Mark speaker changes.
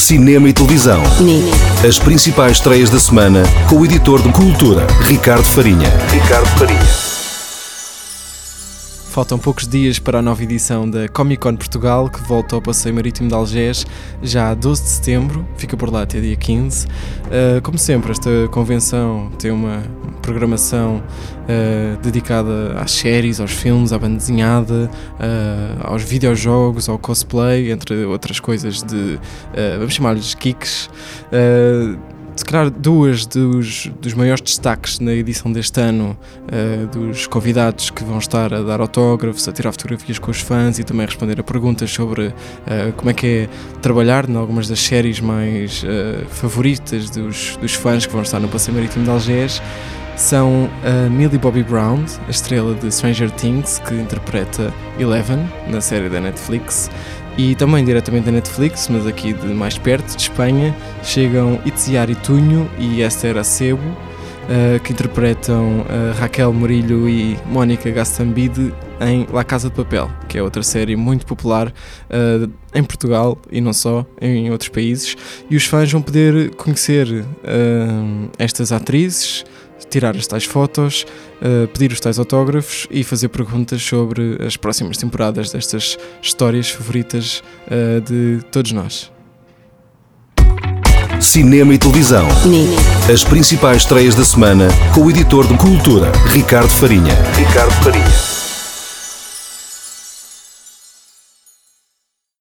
Speaker 1: cinema e televisão.
Speaker 2: Nini.
Speaker 1: As principais estreias da semana com o editor de Cultura, Ricardo Farinha. Ricardo Farinha.
Speaker 3: Faltam poucos dias para a nova edição da Comic Con Portugal, que volta ao Passeio Marítimo de Algés já a 12 de setembro, fica por lá até dia 15. Uh, como sempre, esta convenção tem uma programação uh, dedicada às séries, aos filmes, à banda desenhada, uh, aos videojogos, ao cosplay, entre outras coisas de, vamos chamar-lhes geeks se calhar duas dos, dos maiores destaques na edição deste ano uh, dos convidados que vão estar a dar autógrafos, a tirar fotografias com os fãs e também responder a perguntas sobre uh, como é que é trabalhar em algumas das séries mais uh, favoritas dos, dos fãs que vão estar no Passeio Marítimo de Algés. São a Millie Bobby Brown, a estrela de Stranger Things, que interpreta Eleven na série da Netflix, e também diretamente da Netflix, mas aqui de mais perto, de Espanha, chegam Itziar Tunho e Esther Acebo, uh, que interpretam uh, Raquel Murilho e Mónica Gastambide em La Casa de Papel, que é outra série muito popular uh, em Portugal e não só, em outros países. E os fãs vão poder conhecer estas atrizes, tirar as tais fotos, uh, pedir os tais autógrafos e fazer perguntas sobre as próximas temporadas destas histórias favoritas uh, de todos nós.
Speaker 1: Cinema e televisão.
Speaker 2: Nini.
Speaker 1: As principais estreias da semana com o editor de Cultura, Ricardo Farinha. Ricardo Farinha.